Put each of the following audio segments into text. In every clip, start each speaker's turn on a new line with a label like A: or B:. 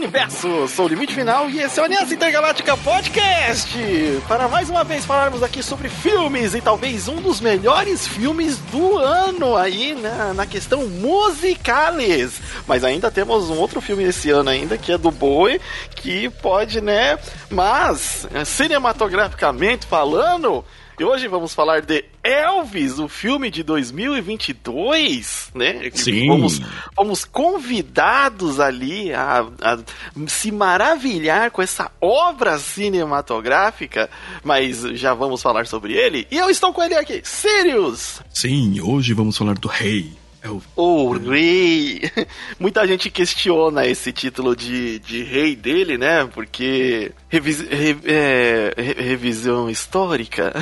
A: universo, sou o Limite Final e esse é o Aliança Intergaláctica Podcast. Para mais uma vez falarmos aqui sobre filmes e talvez um dos melhores filmes do ano aí na, na questão musicales. Mas ainda temos um outro filme esse ano ainda que é do Bowie, que pode, né? Mas, cinematograficamente falando, e hoje vamos falar de Elvis, o filme de 2022, né?
B: Sim.
A: Fomos, fomos convidados ali a, a se maravilhar com essa obra cinematográfica, mas já vamos falar sobre ele. E eu estou com ele aqui, Sirius!
B: Sim, hoje vamos falar do rei.
A: O rei. Muita gente questiona esse título de, de rei dele, né? Porque revis, re, é, re- revisão histórica.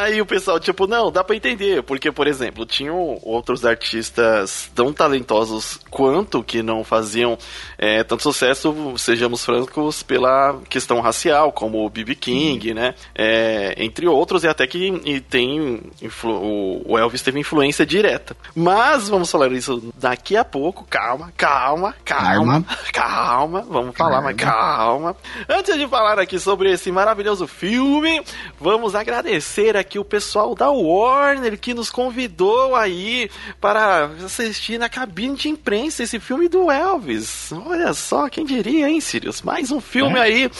A: Aí o pessoal, tipo, não, dá pra entender. Porque, por exemplo, tinham outros artistas tão talentosos quanto que não faziam é, tanto sucesso, sejamos francos, pela questão racial, como o B.B. King, né? É, entre outros, e até que e tem o Elvis teve influência direta. Mas vamos falar isso daqui a pouco. Calma, calma, calma, calma. Vamos falar, mas calma. Antes de falar aqui sobre esse maravilhoso filme, vamos agradecer aqui o pessoal da Warner que nos convidou aí para assistir na cabine de imprensa esse filme do Elvis. Olha só, quem diria, hein, Sirius? Mais um filme
B: É.
A: aí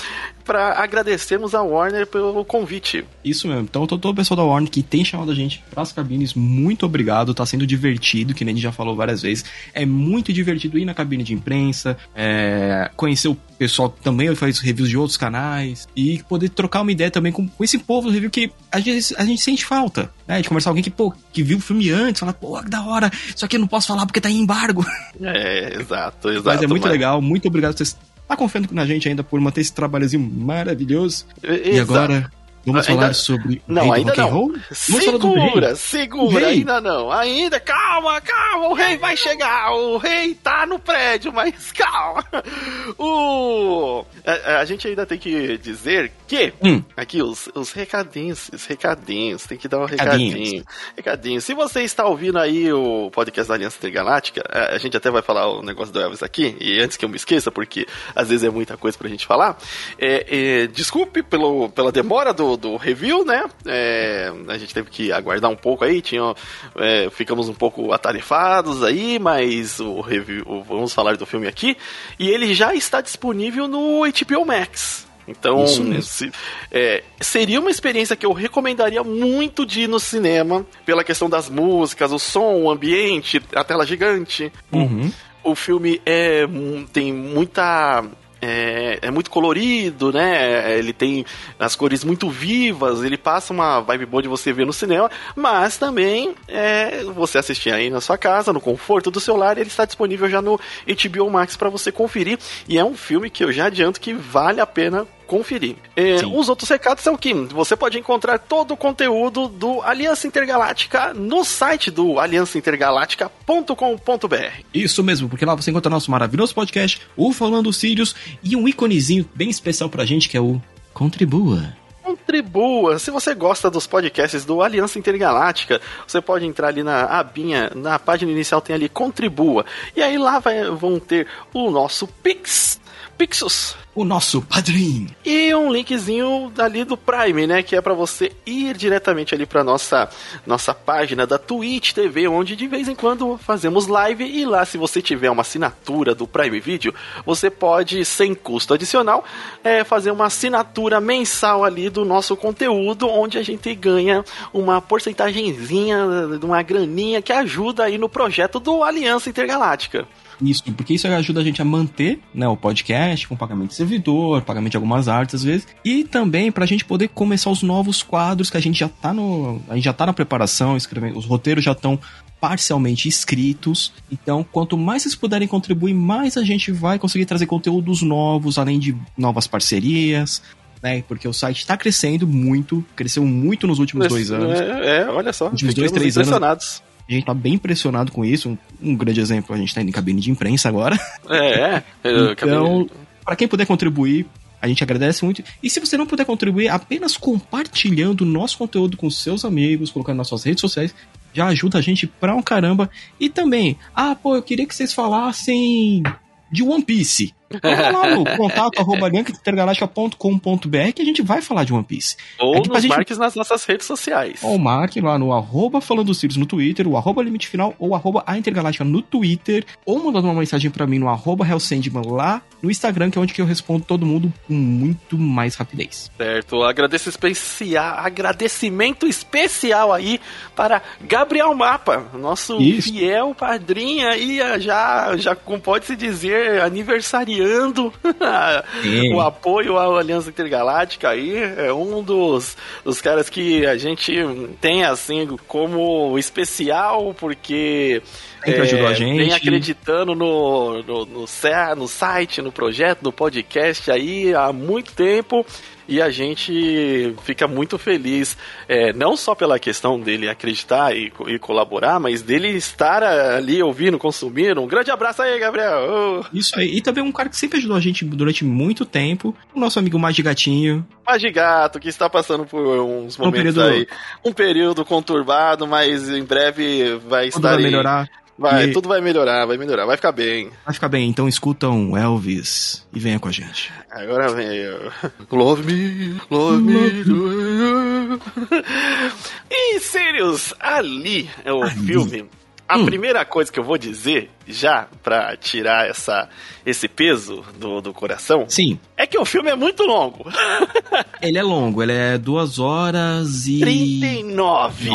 A: para agradecermos a Warner pelo convite.
B: Isso mesmo. Então, todo o pessoal da Warner que tem chamado a gente pras cabines, muito obrigado. Tá sendo divertido, que nem a gente já falou várias vezes. É muito divertido ir na cabine de imprensa, é, conhecer o pessoal também faz reviews de outros canais e poder trocar uma ideia também com, com esse povo do review que às vezes a gente sente falta, né? De conversar com alguém que, pô, que viu o filme antes, fala, pô, que da hora, só que eu não posso falar porque tá em embargo.
A: É, exato, exato.
B: Mas é muito legal, muito obrigado por vocês estar confiando na gente ainda por manter esse trabalhozinho maravilhoso. E
A: Exato.
B: agora, vamos
A: Ainda-
B: falar sobre o
A: Não,
B: rei do
A: ainda
B: and
A: não.
B: roll? Do?
A: Segura, segura, ainda não. Ainda, calma, calma, o rei vai chegar. O rei tá no prédio, mas calma. O a, a gente ainda tem que dizer que
B: Hum.
A: aqui os, os recadinhos, os recadinhos, tem que dar um
B: Recadinhos.
A: recadinho. Recadinho. Se você está ouvindo aí o podcast da Aliança Intergaláctica, a a gente até vai falar o negócio do Elvis aqui, e antes que eu me esqueça, porque às vezes é muita coisa pra gente falar, é, é, desculpe pelo, pela demora do, do review, né? É, a gente teve que aguardar um pouco aí, tinha, é, ficamos um pouco atarefados aí, mas o review, o- vamos falar do filme aqui, e ele já está disponível no HBO Max. Então, se- é, seria uma experiência que eu recomendaria muito de ir no cinema, pela questão das músicas, o som, o ambiente, a tela gigante.
B: Uhum.
A: O filme é, tem muita. É, é muito colorido, né? Ele tem as cores muito vivas, ele passa uma vibe boa de você ver no cinema, mas também é, você assistir aí na sua casa, no conforto do seu lar, ele está disponível já no HBO Max para você conferir. E é um filme que eu já adianto que vale a pena conferir. Os outros recados são que você pode encontrar todo o conteúdo do Aliança Intergaláctica no site do aliançaintergaláctica.com.br.
B: Isso mesmo, porque lá você encontra nosso maravilhoso podcast, o Falando Sirius, e um iconezinho bem especial pra gente que é o Contribua.
A: Contribua. Se você gosta dos podcasts do Aliança Intergaláctica, você pode entrar ali na abinha, na página inicial tem ali Contribua. E aí lá vai- vão ter o nosso Pix, Pixus.
B: O nosso padrinho.
A: E um linkzinho ali do Prime, né? Que é pra você ir diretamente ali pra nossa, nossa página da Twitch TV, onde de vez em quando fazemos live. E lá, se você tiver uma assinatura do Prime Video, você pode, sem custo adicional, é, fazer uma assinatura mensal ali do nosso conteúdo, onde a gente ganha uma porcentagemzinha, de uma graninha que ajuda aí no projeto do Aliança Intergaláctica.
B: Isso, porque isso ajuda a gente a manter né, o podcast com pagamento de servidor, pagamento de algumas artes às vezes, e também pra gente poder começar os novos quadros que a gente já tá no. A gente já tá na preparação, escrevendo, os roteiros já estão parcialmente escritos. Então, quanto mais vocês puderem contribuir, mais a gente vai conseguir trazer conteúdos novos, além de novas parcerias. Né, porque o site está crescendo muito, cresceu muito nos últimos dois anos.
A: É, é, olha só.
B: Últimos dois, três anos. A gente tá bem impressionado com isso. Um, um grande exemplo, a gente tá indo em cabine de imprensa agora.
A: É, é. Eu acabei-
B: Então, para quem puder contribuir, a gente agradece muito. E se você não puder contribuir, apenas compartilhando o nosso conteúdo com seus amigos, colocando nas suas redes sociais, já ajuda a gente pra um caramba. E também, ah, pô, eu queria que vocês falassem de One Piece. Então, lá no contato arroba intergaláctica.com.br que a gente vai falar de One Piece.
A: Ou
B: É
A: nos
B: gente-
A: marques nas nossas redes sociais.
B: Ou marque lá no arroba falando Sirius no Twitter, o arroba limite final, ou arroba a Intergaláctica no Twitter, ou mandando uma mensagem pra mim no arroba Hellsandman lá no Instagram, que é onde que eu respondo todo mundo com muito mais rapidez.
A: Certo, agradeço especial, agradecimento especial aí para Gabriel Mapa, nosso
B: Isso.
A: fiel padrinho aí, já, já como pode-se dizer, aniversariando
B: Sim.
A: o apoio à Aliança Intergaláctica aí, é um dos, dos caras que a gente tem assim como especial, porque
B: Sempre ajudou a gente.
A: vem acreditando no, no, no, no site, no projeto, no podcast aí há muito tempo. E a gente fica muito feliz, é, não só pela questão dele acreditar e, e colaborar, mas dele estar ali ouvindo, consumindo. Um grande abraço aí, Gabriel! Oh,
B: Isso aí. E também um cara que sempre ajudou a gente durante muito tempo, o nosso amigo Magigatinho.
A: Magigato, que está passando por uns
B: Um
A: momentos
B: período-
A: aí. Um período conturbado, mas em breve vai
B: Tudo
A: estar
B: vai
A: aí.
B: melhorar.
A: Vai,
B: E-
A: tudo vai melhorar, vai melhorar, vai ficar bem.
B: Vai ficar bem, então escutam Elvis e venha com a gente.
A: Agora vem. Love me, love me. do e Sirius, ali é o
B: Ali.
A: filme. A
B: Hum.
A: primeira coisa que eu vou dizer, já pra tirar essa, esse peso do, do coração,
B: Sim,
A: é que o filme é muito longo.
B: ele é longo, ele é duas horas e.
A: 39.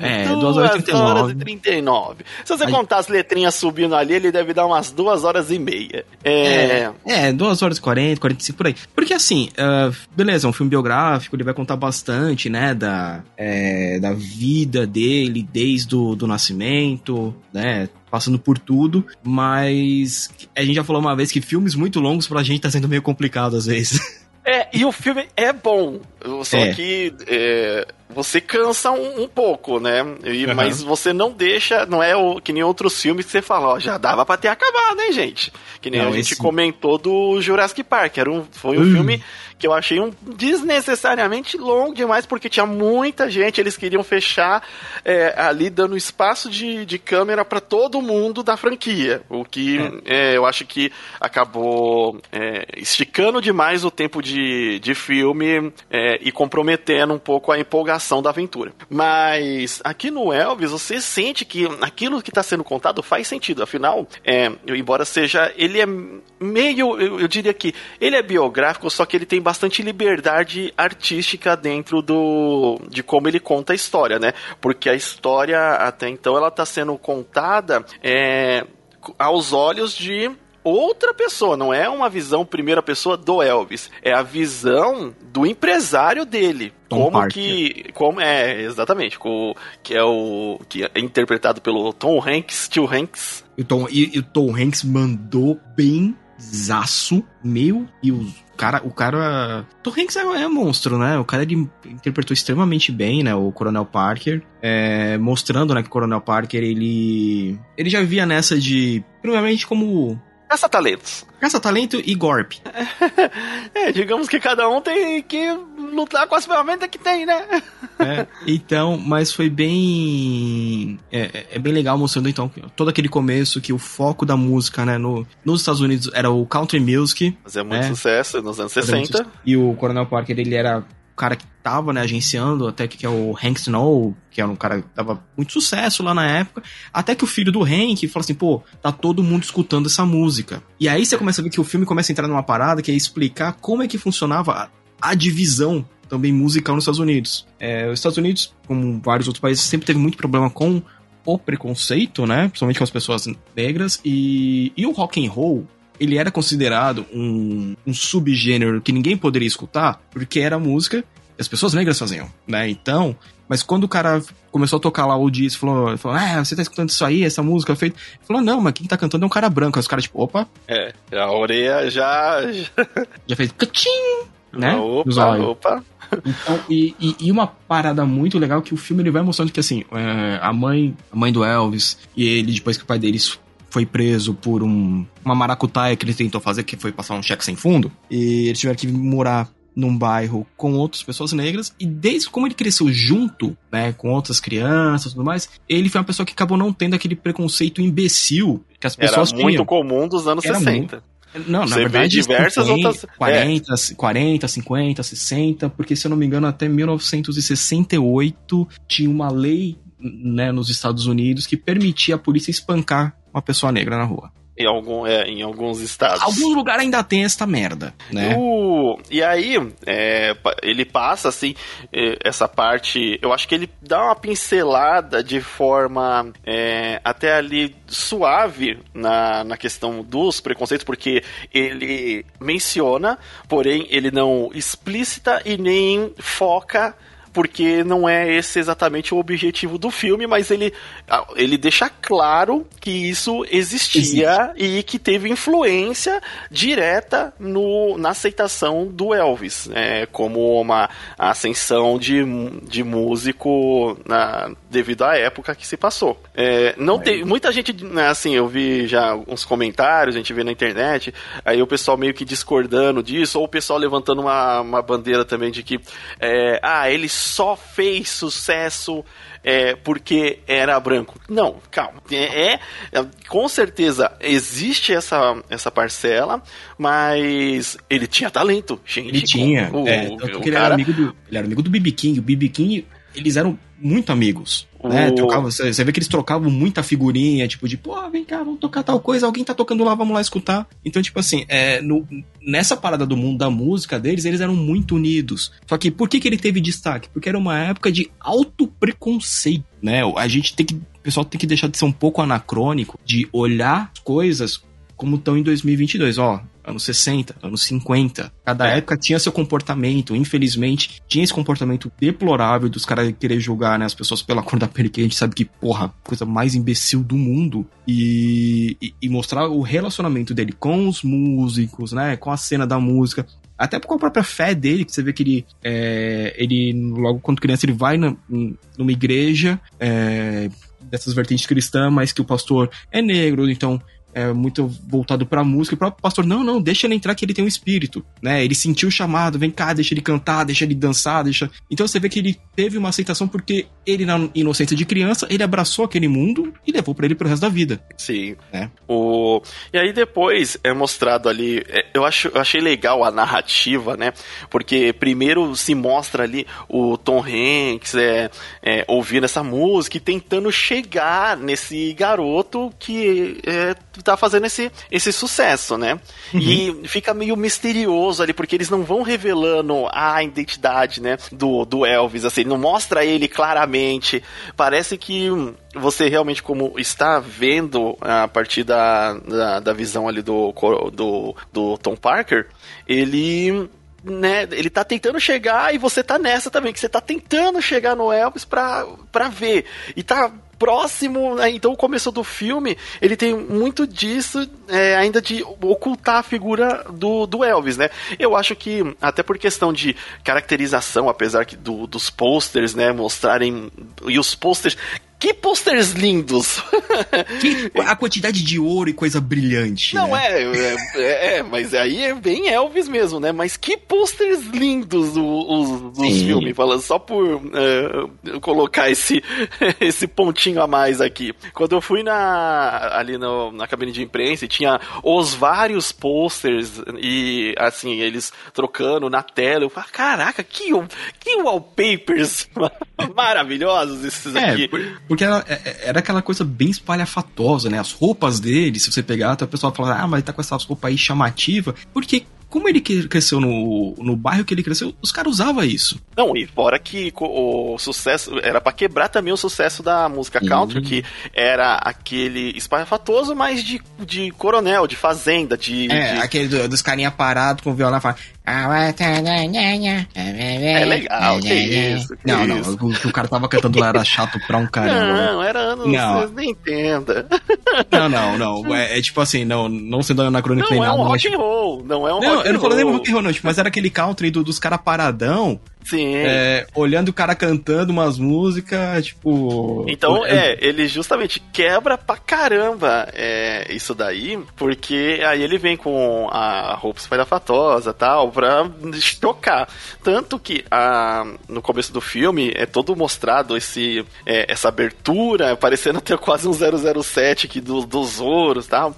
B: É, duas horas e 39.
A: horas e 39. Se você
B: Aí-
A: contar as letrinhas subindo ali, ele deve dar umas duas horas e meia. É.
B: É, 2 horas e 40, 45 por aí. Porque assim, ah, beleza, é um filme biográfico, ele vai contar bastante, né, da, é, da vida dele desde o do nascimento, né, passando por tudo, mas a gente já falou uma vez que filmes muito longos pra gente tá sendo meio complicado às vezes.
A: É, e o filme é bom, só
B: É.
A: que é, você cansa um, um pouco, né? E-
B: Aham.
A: Mas você não deixa, não é o, que nem outros filmes que você fala, ó, já dava pra ter acabado, hein, gente? Que nem
B: Não,
A: a gente
B: esse-
A: comentou do Jurassic Park, era um, foi um
B: Hum.
A: filme que eu achei um desnecessariamente longo demais, porque tinha muita gente, eles queriam fechar é, ali dando espaço de, de câmera pra todo mundo da franquia, o que é, eu acho que acabou é, esticando demais o tempo de, de filme é, e comprometendo um pouco a empolgação da aventura. Mas aqui no Elvis, você sente que aquilo que está sendo contado faz sentido. Afinal, é, embora seja. Ele é meio. Eu, eu diria que ele é biográfico, só que ele tem bastante liberdade artística dentro do de como ele conta a história, né? Porque a história até então ela está sendo contada é, aos olhos de outra pessoa, não é uma visão primeira pessoa do Elvis, é a visão do empresário dele.
B: Tom
A: como
B: Parker.
A: que como é exatamente, co- que é o que é interpretado pelo Tom Hanks, tio Hanks.
B: E o Tom, e, e o Tom Hanks mandou bem zaço, meu Deus. O cara, o cara. Tom Hanks é, é monstro, né? O cara ele interpretou extremamente bem, né? O Coronel Parker. é, mostrando, né, que o Coronel Parker ele. Ele já via nessa de. Primeiramente como.
A: Caça talentos.
B: Caça-talento e Gorp.
A: É, digamos que cada um tem que lutar com as ferramentas que tem, né?
B: É, então, mas foi bem. É, é- é bem legal mostrando, então, todo aquele começo que o foco da música, né, no, nos Estados Unidos era o country music.
A: Fazia muito
B: É.
A: sucesso nos anos 60.
B: E o Coronel Parker, ele era cara que tava, né, agenciando, até que, que é o Hank Snow, que era um cara que dava muito sucesso lá na época, até que o filho do Hank fala assim, pô, tá todo mundo escutando essa música. E aí você começa a ver que o filme começa a entrar numa parada que é explicar como é que funcionava a, a divisão também musical nos Estados Unidos. É, os Estados Unidos, como vários outros países, sempre teve muito problema com o preconceito, né, principalmente com as pessoas negras, e, e o rock and roll, ele era considerado um, um subgênero que ninguém poderia escutar, porque era música que as pessoas negras faziam, né? Então, mas quando o cara começou a tocar lá o disco, falou, falou ah, você tá escutando isso aí, essa música feita? Ele falou, não, mas quem tá cantando é um cara branco. Aí os caras, tipo, opa,
A: É, a orelha já.
B: já fez cachim, né? Nos
A: Opa, opa.
B: Então, e, e- e uma parada muito legal que o filme ele vai mostrando que assim, é, a mãe, a mãe do Elvis e ele depois que o pai deles foi preso por um, uma maracutaia que ele tentou fazer, que foi passar um cheque sem fundo, e eles tiveram que morar num bairro com outras pessoas negras, e desde como ele cresceu junto, né, com outras crianças e tudo mais, ele foi uma pessoa que acabou não tendo aquele preconceito imbecil que as
A: Era
B: pessoas
A: muito
B: tinham.
A: comum dos anos
B: Era
A: 60.
B: Não, na
A: Você vê
B: verdade,
A: diversas
B: 50,
A: outras-
B: 40, 40, 50, 60, porque se eu não me engano, até 1968 tinha uma lei né, nos Estados Unidos que permitia a polícia espancar uma pessoa negra na rua.
A: Em, algum, é, em alguns estados.
B: Algum lugar ainda tem esta merda, né?
A: O- e aí, é, ele passa assim, é, essa parte. Eu acho que ele dá uma pincelada de forma é, até ali suave na, na questão dos preconceitos, porque ele menciona, porém ele não explícita e nem foca. Porque não é esse exatamente o objetivo do filme, mas ele, ele deixa claro que isso existia e que teve influência direta no, na aceitação do Elvis, é, como uma ascensão de, de músico na, devido à época que se passou. É, não tem, muita gente, né, assim, eu vi já uns comentários, a gente vê na internet, aí o pessoal meio que discordando disso, ou o pessoal levantando uma, uma bandeira também de que, é, ah, ele só fez sucesso é, porque era branco. Não, calma. É, é- é- com certeza existe essa, essa parcela, mas ele tinha talento, gente.
B: Ele tinha.
A: O,
B: é,
A: o-
B: ele, era
A: cara-
B: amigo do, ele era amigo do BB King. O BB King, eles eram muito amigos. Né? Trocava- Você você vê que eles trocavam muita figurinha, tipo de, pô, vem cá, vamos tocar tal coisa, alguém tá tocando lá, vamos lá escutar. Então, tipo assim, é, no- nessa parada do mundo da música deles, eles eram muito unidos. Só que por que, que ele teve destaque? Porque era uma época de alto preconceito, né? A gente tem que. O pessoal tem que deixar de ser um pouco anacrônico, de olhar as coisas como estão em 2022. Ó, anos 60, anos 50. Cada
A: É.
B: época tinha seu comportamento. Infelizmente, tinha esse comportamento deplorável dos caras querer julgar né, as pessoas pela cor da pele, que a gente sabe que, porra, coisa mais imbecil do mundo. E, e, e mostrar o relacionamento dele com os músicos, né? Com a cena da música. Até com a própria fé dele, que você vê que ele, é, ele logo quando criança, ele vai na, numa igreja é, dessas vertentes cristãs, mas que o pastor é negro, então é muito voltado pra música. E o próprio pastor, não, não, deixa ele entrar que ele tem um espírito, né? Ele sentiu o chamado, vem cá, deixa ele cantar, deixa ele dançar, deixa. Então você vê que ele teve uma aceitação porque ele, na inocência de criança, ele abraçou aquele mundo e levou pra ele pro resto da vida.
A: Sim.
B: É.
A: O... E aí depois é mostrado ali. é, Eu, acho, eu achei legal a narrativa, né? Porque primeiro se mostra ali o Tom Hanks é, é, ouvindo essa música e tentando chegar nesse garoto que é, tá fazendo esse, esse sucesso, né? E fica meio misterioso ali, porque eles não vão revelando a identidade, né? Do, do Elvis, assim, não mostra ele claramente. Parece que você realmente, como está vendo a partir da, da, da visão ali do, do, do Tom Parker, ele. Né, ele tá tentando chegar e você tá nessa também, que você tá tentando chegar no Elvis pra, pra ver. E tá próximo, né, então o começo do filme, ele tem muito disso, é, ainda de ocultar a figura do, do Elvis, né? Eu acho que, até por questão de caracterização, apesar que do, dos posters, né, mostrarem, e os posters, que posters lindos!
B: Que a quantidade de ouro e coisa brilhante.
A: Não,
B: né?
A: é, é, é, é, mas aí é bem Elvis mesmo, né? Mas que posters lindos os, dos
B: Sim.
A: filmes, falando só por é, colocar esse, esse pontinho a mais aqui. Quando eu fui na, ali no- na cabine de imprensa e tinha os vários posters e assim, eles trocando na tela, eu falei, caraca, que, que wallpapers maravilhosos esses
B: É,
A: aqui.
B: por- porque era, é- era aquela coisa bem espalhafatosa, né? As roupas dele, se você pegar, até o pessoal fala, ah, mas ele tá com essas roupas aí chamativa. Porque, como ele cresceu no, no bairro que ele cresceu, os caras usavam isso.
A: Não, e fora que o sucesso era pra quebrar também o sucesso da música country, que era aquele espalhafatoso, mas de, de coronel, de fazenda, de.
B: É,
A: de-
B: aquele do- dos carinha parados com o violão falando.
A: É legal, que isso, que
B: não, não,
A: isso.
B: o que o cara tava cantando lá era chato pra um caramba. né?
A: Não, era anos,
B: Não.
A: vocês nem entendam.
B: Não, não, não. É, é tipo assim, não, não sendo anacrônico
A: Não
B: nem
A: é
B: nada.
A: um
B: mas,
A: rock and roll, não é um
B: Não,
A: rock
B: eu não falei nem rock and roll, não, tipo, mas era aquele country do- dos caras paradão, Sim. É, olhando o cara cantando umas músicas, tipo.
A: Então, é, ele justamente quebra pra caramba é, isso daí, porque aí ele vem com a roupa espalhafatosa tal, pra chocar. Tanto que a, no começo do filme é todo mostrado esse, é, essa abertura, parecendo ter quase um 007 aqui do, dos ouros tal.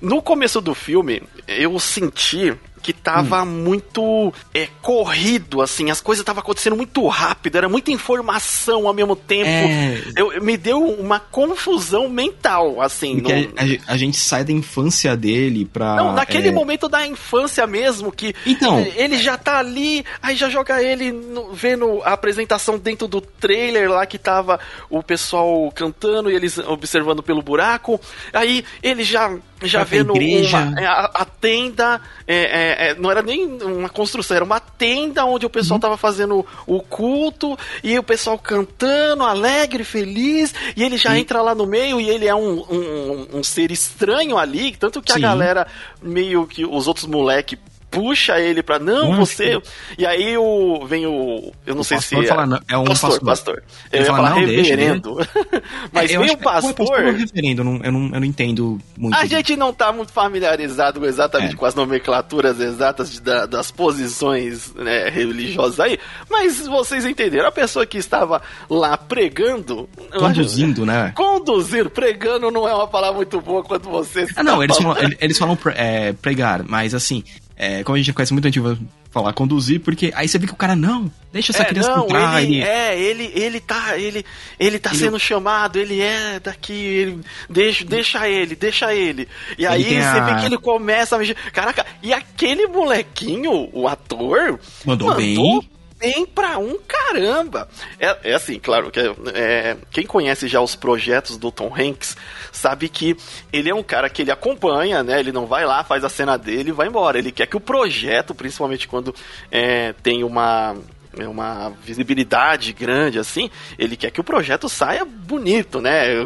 A: No começo do filme, eu senti que tava hum. muito é, corrido, assim, as coisas estavam acontecendo muito rápido, era muita informação ao mesmo tempo. É... Eu, me deu uma confusão mental, assim.
B: No... A, a, gente sai da infância dele pra.
A: Não, naquele é... momento da infância mesmo, que
B: então...
A: ele já tá ali, aí já joga ele no, vendo a apresentação dentro do trailer lá que tava o pessoal cantando e eles observando pelo buraco. Aí ele já já vendo uma, é, a, a, tenda, é, é, é, não era nem uma construção, era uma tenda onde o pessoal uhum. tava fazendo o culto e o pessoal cantando, alegre, feliz, e ele já entra lá no meio e ele é um, um, um ser estranho ali, tanto que Sim. a galera meio que os outros moleque puxa ele pra. Não, você. E aí o, vem o. Eu não o sei se. É,
B: fala, não, é um pastor. pastor.
A: pastor. Eu ia falar reverendo. Mas é, vem o pastor. É pastor
B: reverendo, eu não, eu, não, eu não entendo muito.
A: A gente não tá muito familiarizado exatamente é. com as nomenclaturas exatas de, da, das posições né, religiosas aí. Mas vocês entenderam. A pessoa que estava lá pregando.
B: Conduzindo, né?
A: Conduzir, pregando não é uma palavra muito boa quando você.
B: Ah, não, eles falam, eles falam é, pregar, mas assim, é, como a gente conhece muito, a gente vai falar conduzir, porque aí você vê que o cara, não, deixa essa é, criança não, entrar.
A: Ele, ele... É, ele, ele tá, ele, ele tá ele... sendo chamado, ele é daqui, ele, deixa, deixa ele, deixa ele. E aí você a... vê que ele começa a mexer. Caraca, e aquele molequinho, o ator,
B: mandou, mandou bem
A: bem pra um caramba. É, é assim, claro, que é, quem conhece já os projetos do Tom Hanks sabe que ele é um cara que ele acompanha, né? Ele não vai lá, faz a cena dele e vai embora. Ele quer que o projeto, principalmente quando é, tem uma uma visibilidade grande assim, ele quer que o projeto saia bonito, né?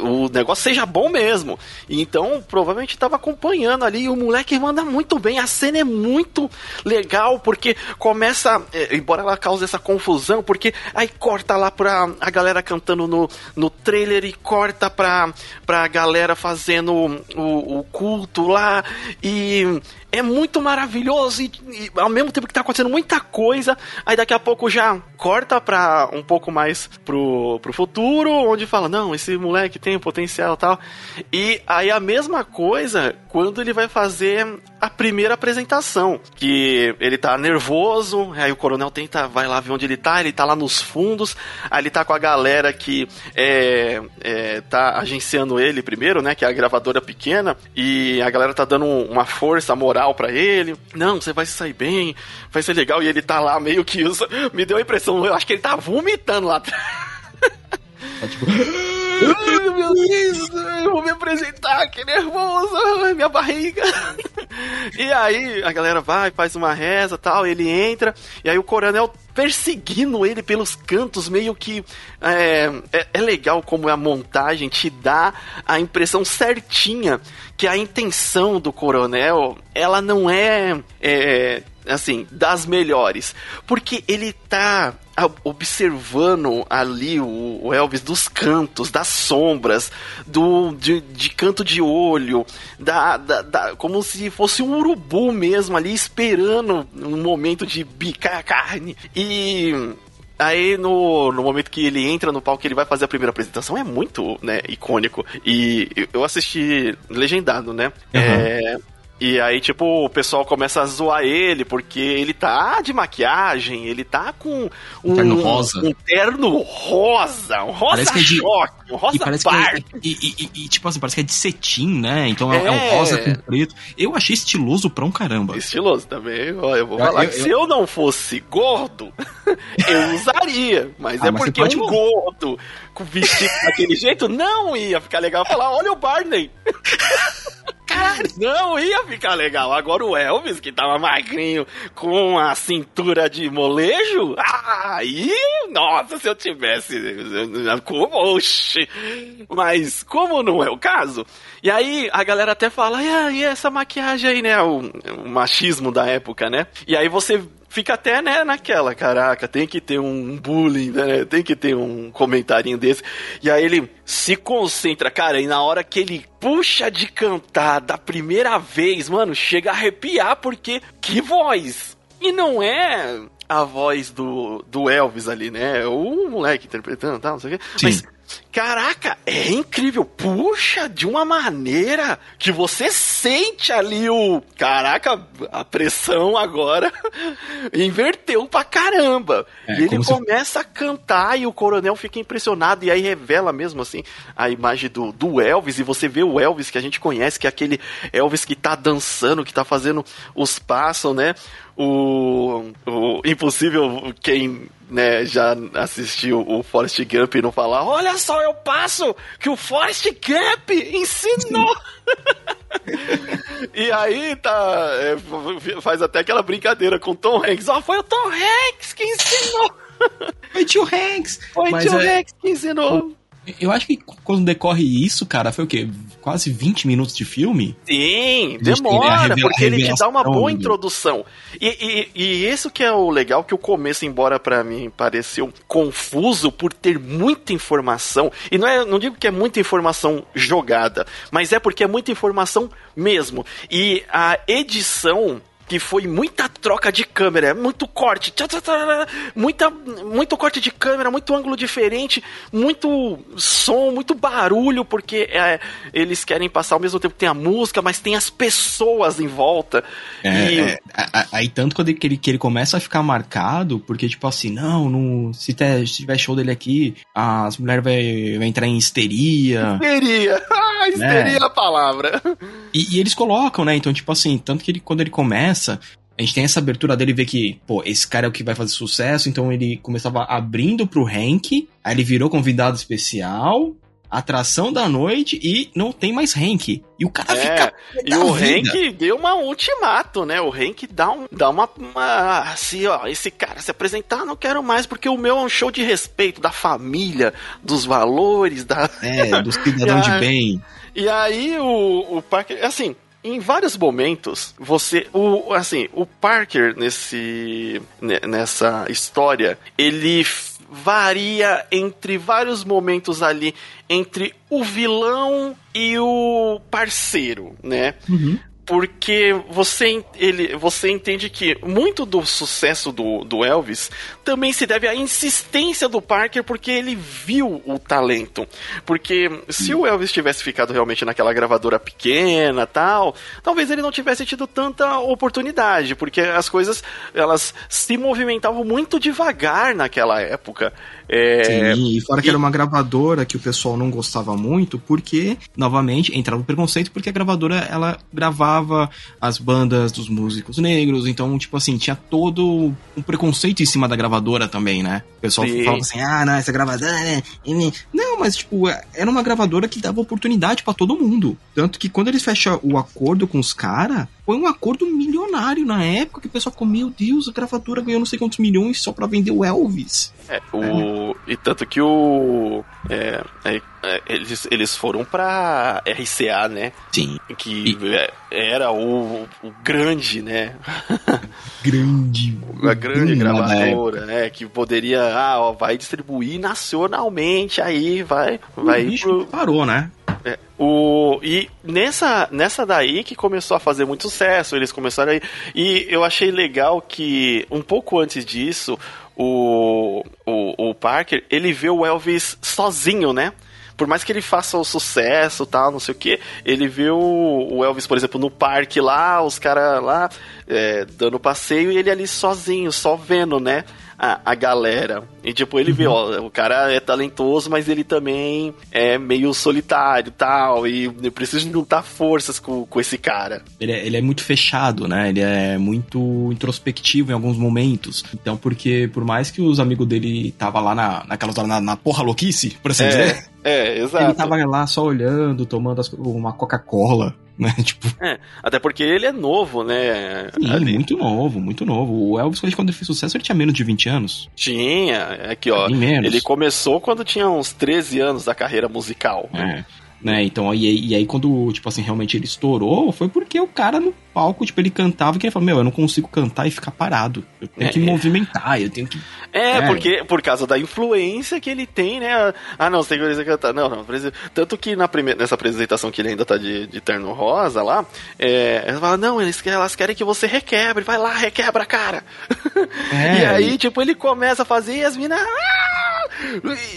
A: O negócio seja bom mesmo. Então, provavelmente estava acompanhando ali e o moleque manda muito bem. A cena é muito legal porque começa, é, embora ela cause essa confusão, porque aí corta lá pra a galera cantando no, no trailer e corta pra, pra galera fazendo o, o culto lá e é muito maravilhoso e, e, ao mesmo tempo que tá acontecendo muita coisa, aí daqui a pouco já corta pra um pouco mais pro, pro futuro, onde fala, não, esse moleque tem potencial e tal. E aí a mesma coisa quando ele vai fazer a primeira apresentação, que ele tá nervoso, aí o coronel tenta, vai lá ver onde ele tá, ele tá lá nos fundos, aí ele tá com a galera que é, é, tá agenciando ele primeiro, né, que é a gravadora pequena, e a galera tá dando uma força moral para ele, não, você vai sair bem, vai ser legal, e ele tá lá meio que isso, me deu a impressão, eu acho que ele tá vomitando lá atrás. Tá tipo... Ai, meu Deus, eu vou me apresentar, que nervoso, minha barriga. E aí a galera vai, faz uma reza tal, ele entra, e aí o coronel perseguindo ele pelos cantos, meio que é, é, é, legal como a montagem te dá a impressão certinha que a intenção do coronel ela não é, é assim das melhores, porque ele tá observando ali o Elvis dos cantos, das sombras, do de, de canto de olho, da, da, da, como se fosse um urubu mesmo ali esperando um momento de bicar a carne. E Aí no, no momento que ele entra no palco, ele vai fazer a primeira apresentação, é muito, né, icônico. E eu assisti legendado, né? Uhum. É, e aí, tipo, o pessoal começa a zoar ele, porque ele tá de maquiagem, ele tá com
B: um, terno rosa.
A: Um terno rosa, um rosa parece que é de, choque, um rosa
B: e parece que é, e, e, e, tipo assim, parece que é de cetim, né? Então é, é um rosa com preto. Eu achei estiloso pra um caramba.
A: Estiloso também, ó, eu vou falar eu, eu, se eu não fosse gordo, eu usaria. Mas ah, é mas porque um gordo com vestido daquele jeito não ia ficar legal falar, olha o Barney. Caralho, não ia ficar legal. Agora o Elvis, que tava magrinho, com a cintura de molejo, aí, nossa, se eu tivesse. Como, oxi. Mas, como não é o caso, e aí a galera até fala, e, e essa maquiagem aí, né? O, o machismo da época, né? E aí você fica até, né, naquela, caraca, tem que ter um bullying, né? Tem que ter um comentarinho desse. E aí ele se concentra, cara, e na hora que ele puxa de cantar da primeira vez, mano, chega a arrepiar, porque que voz! E não é a voz do, do Elvis ali, né? O moleque interpretando, tal, não sei o quê. Sim. Mas Caraca, é incrível. Puxa, de uma maneira que você sente ali o. Caraca, a pressão agora inverteu pra caramba. É, e ele começa se... a cantar e o coronel fica impressionado. E aí revela mesmo assim a imagem do, do Elvis. E você vê o Elvis que a gente conhece, que é aquele Elvis que tá dançando, que tá fazendo os passos, né? O, o impossível quem né, já assistiu o Forrest Gump e não falar, olha só, eu passo que o Forrest Gump ensinou. e aí tá. É, faz até aquela brincadeira com o Tom Hanks. Ó, oh, foi o Tom Hanks que ensinou.
B: Foi tio Hanks.
A: Foi Mas tio é... Hanks que ensinou.
B: Eu acho que quando decorre isso, cara, foi o quê? Quase 20 minutos de filme?
A: Sim, demora, porque ele te dá uma boa introdução. E, e, e isso que é o legal, que o começo, embora para mim pareceu confuso por ter muita informação, e não, é, não digo que é muita informação jogada, mas é porque é muita informação mesmo. E a edição que foi muita troca de câmera, muito corte, muita, muito corte de câmera, muito ângulo diferente, muito som, muito barulho, porque é, eles querem passar ao mesmo tempo que tem a música, mas tem as pessoas em volta.
B: É, e... é, aí tanto quando ele, que, ele, começa a ficar marcado, porque tipo assim, não, não se, ter, se tiver show dele aqui, as mulheres vai, vai entrar em histeria.
A: Histeria! Ah, histeria é a palavra.
B: E, e eles colocam, né? Então, tipo assim, tanto que ele, quando ele começa começa, a gente tem essa abertura dele ver que, pô, esse cara é o que vai fazer sucesso, então ele começava abrindo pro Hank, aí ele virou convidado especial, atração da noite e não tem mais Hank. E o cara
A: é, fica. E o vida. Hank deu uma ultimato, né? O Hank dá, um, dá uma, uma. Assim, ó, esse cara se apresentar, não quero mais, porque o meu é um show de respeito da família, dos valores, da.
B: É, do cidadão de bem.
A: E aí o, o Parker, assim, em vários momentos, você. O, assim, o Parker nesse. nessa história, ele varia entre vários momentos ali entre o vilão e o parceiro, né? Uhum porque você, ele, você entende que muito do sucesso do, do Elvis também se deve à insistência do Parker, porque ele viu o talento. Porque se o Elvis tivesse ficado realmente naquela gravadora pequena tal, talvez ele não tivesse tido tanta oportunidade, porque as coisas elas se movimentavam muito devagar naquela época.
B: É... Sim, e fora que e... era uma gravadora que o pessoal não gostava muito, porque, novamente, entrava no preconceito, porque a gravadora ela gravava as bandas dos músicos negros, então, tipo assim, tinha todo um preconceito em cima da gravadora também, né? O pessoal Sim. falava assim, ah, não, essa gravadora... É... Não, mas, tipo, era uma gravadora que dava oportunidade para todo mundo. Tanto que quando eles fecham o acordo com os caras, foi um acordo milionário na época, que o pessoal ficou, meu Deus, a gravadora ganhou não sei quantos milhões só pra vender o Elvis.
A: É, o... É. E tanto que o... É, é, eles, eles foram pra RCA, né?
B: Sim.
A: Que e... É, era o, o grande, né?
B: grande.
A: A grande gravadora, né? Que poderia, ah, ó, vai distribuir nacionalmente, aí vai...
B: O
A: vai
B: pro... parou, né?
A: É, o, e nessa, nessa daí que começou a fazer muito sucesso, eles começaram aí. E eu achei legal que, um pouco antes disso, o, o, o Parker, ele vê o Elvis sozinho, né? Por mais que ele faça o sucesso tal, não sei o que, ele viu o Elvis, por exemplo, no parque lá, os caras lá é, dando passeio e ele ali sozinho, só vendo, né? A, a galera. E tipo, ele uhum. vê, ó, o cara é talentoso, mas ele também é meio solitário tal. E eu preciso juntar forças com, com esse cara.
B: Ele é, ele é muito fechado, né? Ele é muito introspectivo em alguns momentos. Então, porque por mais que os amigos dele tava lá na, naquelas horas, na, na porra louquice, por assim
A: é,
B: dizer.
A: É, exato.
B: Ele tava lá só olhando, tomando as, uma Coca-Cola né? Tipo...
A: É, até porque ele é novo, né?
B: Sim, Ali. muito novo, muito novo. O Elvis, quando ele fez sucesso, ele tinha menos de 20 anos.
A: Tinha, aqui ó. Ele começou quando tinha uns 13 anos da carreira musical.
B: É. né? Então, e, e aí quando, tipo assim, realmente ele estourou, foi porque o cara no palco, tipo, ele cantava e ele falou, meu, eu não consigo cantar e ficar parado. Eu tenho é, que movimentar, eu tenho que...
A: É, é, porque por causa da influência que ele tem, né? Ah, não, você tem que cantar. Não, não. Tanto que na primeira, nessa apresentação que ele ainda tá de, de terno rosa lá, é, ela fala, não, eles, elas querem que você requebre, vai lá, requebra, cara. É, e aí, e... tipo, ele começa a fazer e as minas... Ah!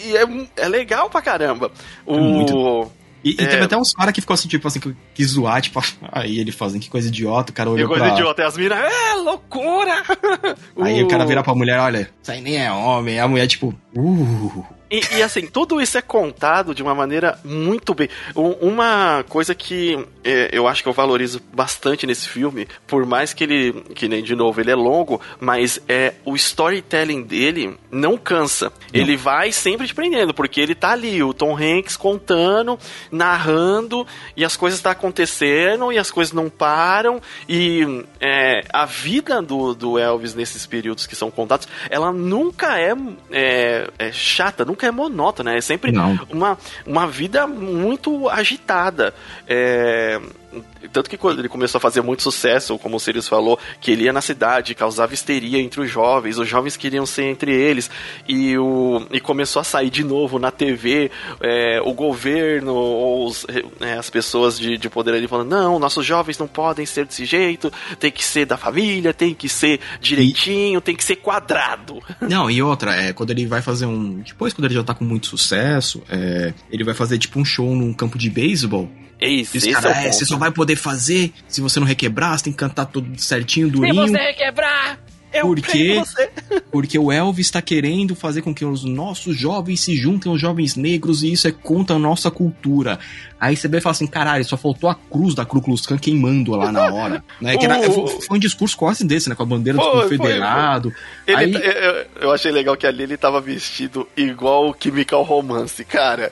A: E é, é legal pra caramba. O... Muito
B: e, e é... teve até uns caras que ficou assim, tipo assim, que quis zoar, tipo, aí ele fazendo que coisa idiota, o cara olhou que coisa
A: pra... idiota, e as minas, é loucura!
B: Aí uh. o cara vira pra mulher, olha, isso aí nem é homem, a mulher, tipo, uh...
A: E, e, assim, tudo isso é contado de uma maneira muito bem. Uma coisa que é, eu acho que eu valorizo bastante nesse filme, por mais que ele, que nem de novo, ele é longo, mas é o storytelling dele não cansa. Não. Ele vai sempre te prendendo, porque ele tá ali, o Tom Hanks contando, narrando, e as coisas estão tá acontecendo, e as coisas não param, e é, a vida do, do Elvis nesses períodos que são contados, ela nunca é, é, é chata, nunca nunca é monótona, é sempre uma, uma vida muito agitada. É, tanto que quando ele começou a fazer muito sucesso, como o Sirius falou, que ele ia na cidade, causava histeria entre os jovens, os jovens queriam ser entre eles, e, o, e começou a sair de novo na TV, é, o governo, ou os, é, as pessoas de, de poder ali falando, não, nossos jovens não podem ser desse jeito, tem que ser da família, tem que ser direitinho, e... tem que ser quadrado.
B: Não, e outra, é, quando ele vai fazer um. Depois, quando ele já tá com muito sucesso, é, ele vai fazer tipo um show num campo de beisebol.
A: É isso,
B: esse cara, é, você só vai poder fazer se você não requebrar, você tem que cantar tudo certinho, durinho.
A: Se você requebrar, eu
B: porque, você. porque o Elvis está querendo fazer com que os nossos jovens se juntem aos jovens negros e isso é contra a nossa cultura. Aí você vê e fala assim, caralho, só faltou a cruz da Ku Klux Klan queimando lá na hora. né? que era, foi um discurso quase desse, né? Com a bandeira do confederado.
A: Ele, Aí... eu, eu, achei legal que ali ele tava vestido igual o Chemical Romance, cara.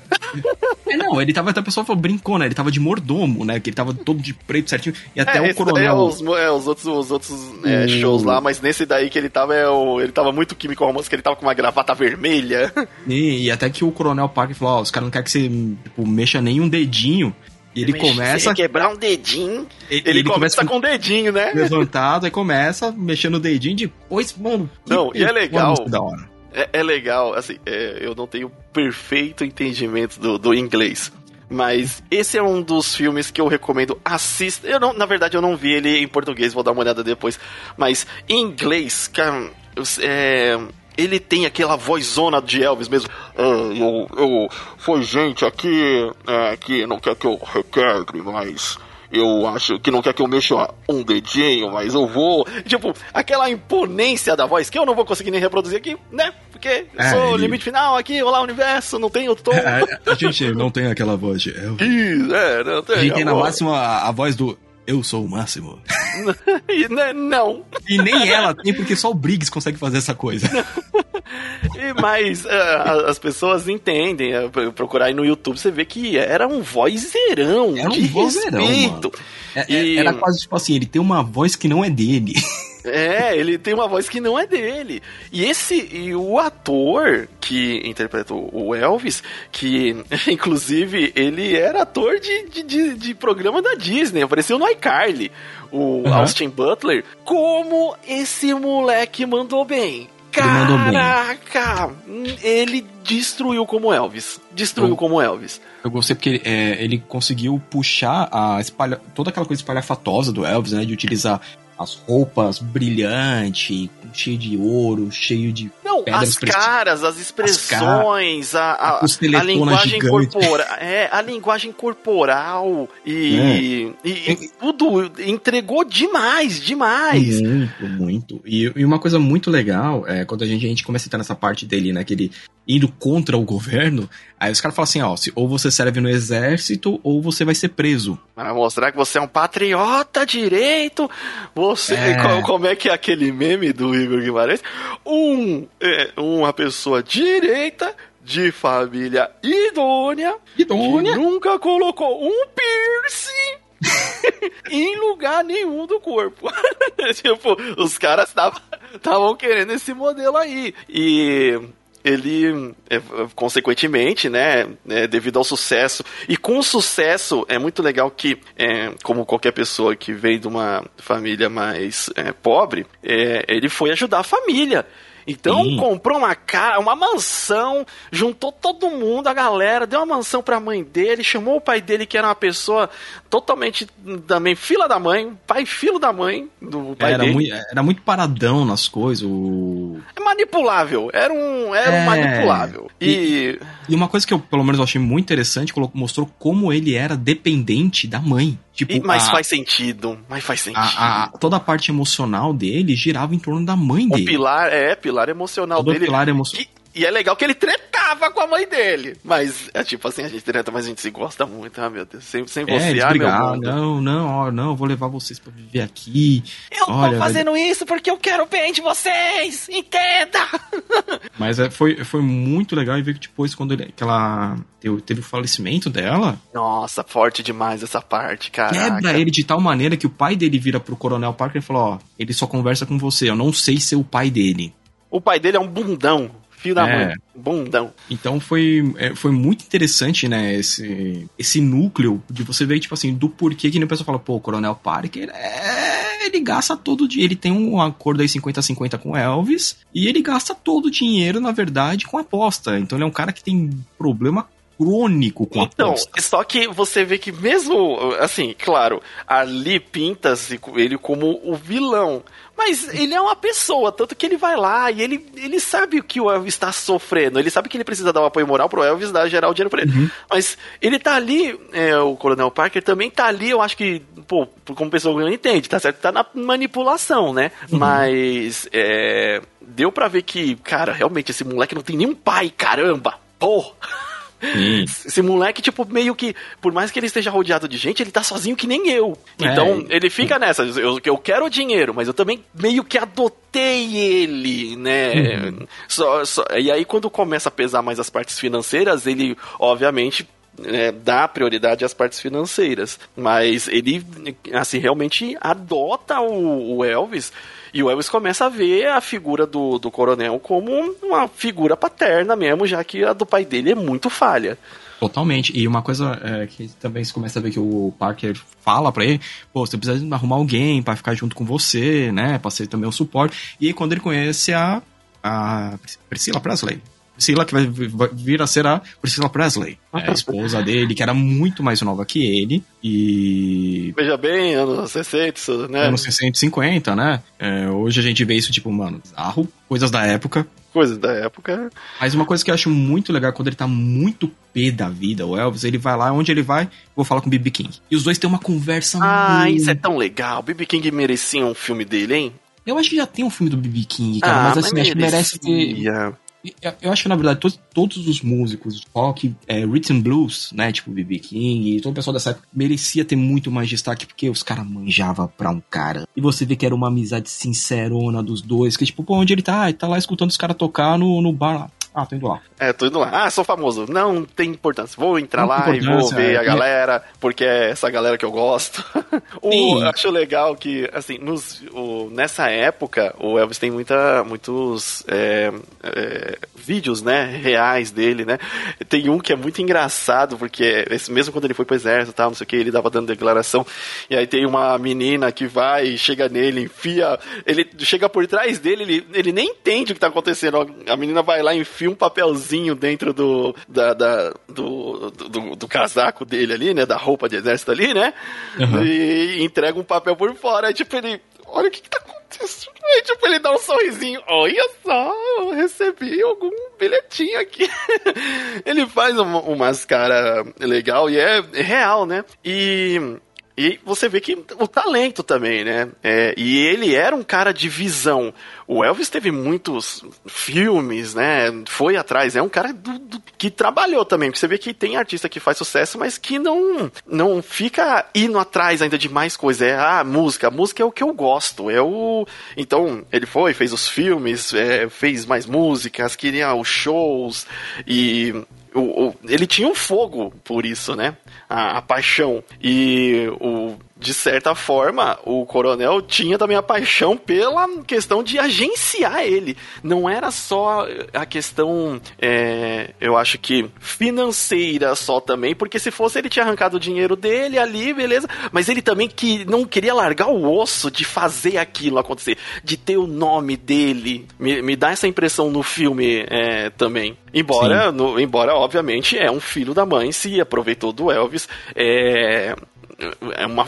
B: É, não, ele tava, até a pessoa falou, brincou, né? Ele tava de mordomo, né? Que ele tava todo de preto certinho. E até é, o coronel. É
A: os, é, os outros, os outros é, shows lá, mas nesse daí que ele tava, é o, ele tava muito químico romance, que ele tava com uma gravata vermelha.
B: E, e até que o Coronel Parker falou, ó, os caras não querem que você tipo, mexa nem um dedinho. E ele começa. Se
A: quebrar um dedinho. Ele, ele, ele começa, começa com o dedinho, né?
B: Levantado, aí começa mexendo o dedinho depois, mano.
A: Não, e é legal. Da hora. É, é legal, assim, é, eu não tenho perfeito entendimento do, do inglês. Mas esse é um dos filmes que eu recomendo. Assista. Eu não, na verdade, eu não vi ele em português, vou dar uma olhada depois. Mas em inglês, cara, é, ele tem aquela vozona de Elvis mesmo. É, eu, eu, foi gente aqui é, que não quer que eu requebre, mas eu acho que não quer que eu mexa um dedinho, mas eu vou. Tipo, aquela imponência da voz que eu não vou conseguir nem reproduzir aqui, né? Porque é, sou ele... limite final aqui, olá universo, não tem o tom. É,
B: a gente não tem aquela voz de
A: Isso, é, não tem.
B: A gente tem na máxima a, a voz do eu sou o máximo.
A: Né, não.
B: E nem ela tem, porque só o Briggs consegue fazer essa coisa.
A: Mas uh, as pessoas entendem. Uh, procurar aí no YouTube, você vê que era um vozeirão. Era um vozeirão. Mano.
B: É, e... Era quase tipo assim: ele tem uma voz que não é dele.
A: É, ele tem uma voz que não é dele. E esse e o ator que interpretou o Elvis, que inclusive ele era ator de, de, de, de programa da Disney, apareceu no iCarly, o uhum. Austin Butler. Como esse moleque mandou bem. Caraca! Ele destruiu como Elvis. Destruiu eu, como Elvis.
B: Eu gostei porque ele, é, ele conseguiu puxar a espalha, toda aquela coisa espalhafatosa do Elvis, né? De utilizar as roupas brilhantes, cheio de ouro, cheio de
A: não, as caras, as expressões, as a, a, a, linguagem corporal, é, a linguagem corporal e, é. e, e, tudo entregou demais, demais.
B: Muito, muito. E, e, uma coisa muito legal é quando a gente, a gente começa a entrar nessa parte dele, né, que ele indo contra o governo, aí os caras falam assim, ó, se, ou você serve no exército ou você vai ser preso.
A: Para mostrar que você é um patriota direito, você, é. como é que é aquele meme do Igor Guimarães? Um, é, uma pessoa direita de família idônea, idônea. que nunca colocou um piercing em lugar nenhum do corpo. tipo, os caras estavam querendo esse modelo aí. E ele, é, consequentemente, né, é, devido ao sucesso, e com o sucesso, é muito legal que, é, como qualquer pessoa que vem de uma família mais é, pobre, é, ele foi ajudar a família. Então Sim. comprou uma casa, uma mansão, juntou todo mundo, a galera, deu uma mansão pra mãe dele, chamou o pai dele, que era uma pessoa totalmente também fila da mãe, pai filho da mãe do pai
B: era
A: dele.
B: Muito, era muito paradão nas coisas. O...
A: É manipulável, era um, era é... um manipulável. E...
B: e... e uma coisa que eu, pelo menos, eu achei muito interessante, mostrou como ele era dependente da mãe.
A: Tipo, e, mas a, faz sentido, mas faz sentido.
B: A, a, toda a parte emocional dele girava em torno da mãe dele.
A: O pilar, é, pilar emocional
B: Todo
A: dele.
B: pilar emocional.
A: E é legal que ele tretava com a mãe dele. Mas é tipo assim, a gente treta, mas a gente se gosta muito. Ah, meu Deus, sem, sem é, você, ah, meu mundo.
B: Não, não, ó, não, vou levar vocês pra viver aqui.
A: Eu Olha, tô fazendo vai... isso porque eu quero o bem de vocês! Entenda!
B: Mas é, foi, foi muito legal e ver que depois, quando ele, que ela teve, teve o falecimento dela...
A: Nossa, forte demais essa parte, cara.
B: Quebra ele de tal maneira que o pai dele vira pro Coronel Parker e falou, ó, ele só conversa com você, eu não sei ser o pai dele.
A: O pai dele é um bundão. Filho da é. mãe. Bundão.
B: Então foi, é, foi muito interessante, né, esse, esse núcleo de você ver, tipo assim, do porquê que o pessoal fala, pô, o Coronel Parker, é, ele gasta todo o dinheiro, ele tem um acordo aí 50-50 com Elvis, e ele gasta todo o dinheiro, na verdade, com aposta. Então ele é um cara que tem problema crônico com
A: então,
B: aposta.
A: Então, só que você vê que mesmo, assim, claro, ali pinta-se ele como o vilão. Mas ele é uma pessoa, tanto que ele vai lá e ele, ele sabe que o Elvis está sofrendo. Ele sabe que ele precisa dar um apoio moral pro Elvis dar geral o dinheiro pra ele. Uhum. Mas ele tá ali, é, o Coronel Parker também tá ali, eu acho que, pô, como pessoa que não entende, tá certo? Tá na manipulação, né? Uhum. Mas é, deu para ver que, cara, realmente esse moleque não tem nenhum pai, caramba! Porra! Sim. Esse moleque, tipo, meio que, por mais que ele esteja rodeado de gente, ele tá sozinho que nem eu. É. Então, ele fica nessa, eu, eu quero dinheiro, mas eu também meio que adotei ele, né? Uhum. Só, só, e aí, quando começa a pesar mais as partes financeiras, ele, obviamente, é, dá prioridade às partes financeiras. Mas ele, assim, realmente adota o, o Elvis e o Elvis começa a ver a figura do, do coronel como uma figura paterna mesmo, já que a do pai dele é muito falha.
B: Totalmente. E uma coisa é, que também se começa a ver que o Parker fala para ele, pô, você precisa arrumar alguém para ficar junto com você, né? Pra ser também o suporte. E aí quando ele conhece a, a Priscila Presley, Priscila, que vai, vir a ser a Priscila Presley, é a esposa dele, que era muito mais nova que ele. E.
A: Veja bem, anos 60, né?
B: Anos 60 e 50, né? É, hoje a gente vê isso, tipo, mano, bizarro, coisas da época.
A: Coisas da época.
B: Mas uma coisa que eu acho muito legal quando ele tá muito pé da vida, o Elvis, ele vai lá, onde ele vai, vou falar com o B.B. King. E os dois têm uma conversa
A: Ah, muito... isso é tão legal. B.B. King merecia um filme dele, hein?
B: Eu acho que já tem um filme do B.B. King, cara, ah, mas assim, mas acho que merece ter eu acho que, na verdade, todos, todos os músicos de rock, é, rhythm blues, né, tipo B.B. King e todo o pessoal dessa época, merecia ter muito mais destaque, porque os caras manjavam pra um cara. E você vê que era uma amizade sincerona dos dois, que tipo, pô, onde ele tá? Ele tá lá escutando os caras tocar no, no bar lá. Ah, tô indo lá.
A: É, tô indo lá. Ah, sou famoso. Não tem importância. Vou entrar não lá e vou ver é, a galera, porque é essa galera que eu gosto. o, acho legal que, assim, nos, o, nessa época, o Elvis tem muita, muitos é, é, vídeos, né, reais dele, né? Tem um que é muito engraçado, porque esse, mesmo quando ele foi pro exército e tal, não sei o que, ele dava dando declaração, e aí tem uma menina que vai, chega nele, enfia, ele chega por trás dele, ele, ele nem entende o que tá acontecendo. A menina vai lá, enfia enfia um papelzinho dentro do, da, da do, do, do, casaco dele ali, né? Da roupa de exército ali, né? Uhum. E entrega um papel por fora. Aí, tipo, ele. Olha o que, que tá acontecendo. Aí, tipo, ele dá um sorrisinho. Olha só, eu recebi algum bilhetinho aqui. ele faz uma, umas cara legal e é, é real, né? E e você vê que o talento também, né? É, e ele era um cara de visão. O Elvis teve muitos filmes, né? Foi atrás. É um cara do, do, que trabalhou também. Porque você vê que tem artista que faz sucesso, mas que não, não fica indo atrás ainda de mais coisa. É a ah, música. A música é o que eu gosto. É o. Então, ele foi, fez os filmes, é, fez mais músicas, queria os shows. E o, o, ele tinha um fogo por isso, né? A, a, paixão. E o de certa forma, o coronel tinha também a paixão pela questão de agenciar ele. Não era só a questão, é, eu acho que financeira só também, porque se fosse ele tinha arrancado o dinheiro dele ali, beleza, mas ele também que não queria largar o osso de fazer aquilo acontecer, de ter o nome dele. Me, me dá essa impressão no filme é, também. Embora, no, embora, obviamente, é um filho da mãe, se aproveitou do Elvis. É, é uma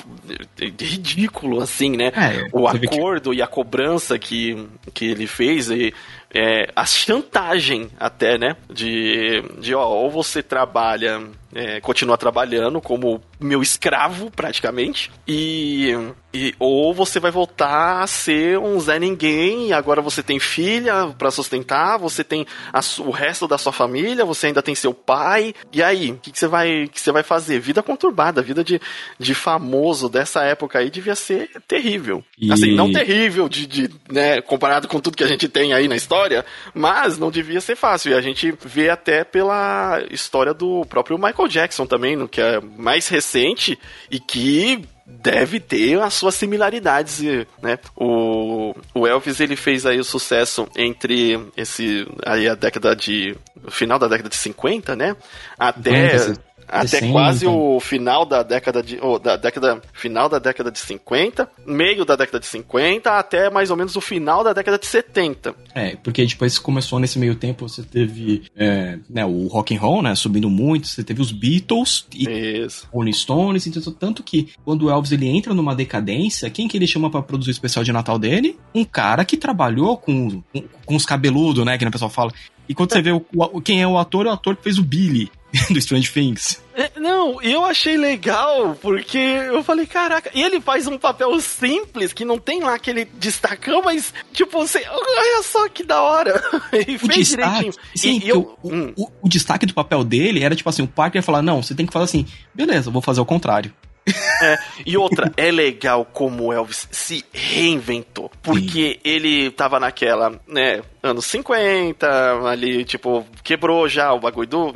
A: é ridículo assim, né? É, o acordo que... e a cobrança que, que ele fez e é, a chantagem até, né? De, de ó, ou você trabalha, é, continua trabalhando como meu escravo praticamente e e, ou você vai voltar a ser um Zé Ninguém, e agora você tem filha para sustentar, você tem a, o resto da sua família, você ainda tem seu pai. E aí, o que, que, você vai, que você vai fazer? Vida conturbada, vida de, de famoso dessa época aí devia ser terrível. E... Assim, não terrível de, de, né, comparado com tudo que a gente tem aí na história, mas não devia ser fácil. E a gente vê até pela história do próprio Michael Jackson também, no que é mais recente e que deve ter as suas similaridades, né? O, o Elvis ele fez aí o sucesso entre esse aí a década de final da década de 50, né? Até até quase o final da década de. Oh, da década. Final da década de 50, meio da década de 50, até mais ou menos o final da década de 70.
B: É, porque depois começou nesse meio tempo, você teve é, né, o rock and roll, né? Subindo muito, você teve os Beatles e
A: Isso.
B: Rolling Stones, então, tanto que quando o Elvis ele entra numa decadência, quem que ele chama para produzir o especial de Natal dele? Um cara que trabalhou com, com, com os cabeludos, né? Que o pessoal fala. E quando você vê o, o, quem é o ator, é o ator que fez o Billy. do Strange Things.
A: É, não, eu achei legal, porque eu falei, caraca, e ele faz um papel simples, que não tem lá aquele destacão, mas, tipo, você, olha só que da hora.
B: e o fez destaque, direitinho. Sim, e, eu, o, hum. o, o, destaque do papel dele era, tipo assim, o Parker ia falar, não, você tem que falar assim, beleza, vou fazer o contrário.
A: É, e outra, é legal como o Elvis se reinventou. Porque Sim. ele tava naquela, né, anos 50, ali, tipo, quebrou já o bagulho do.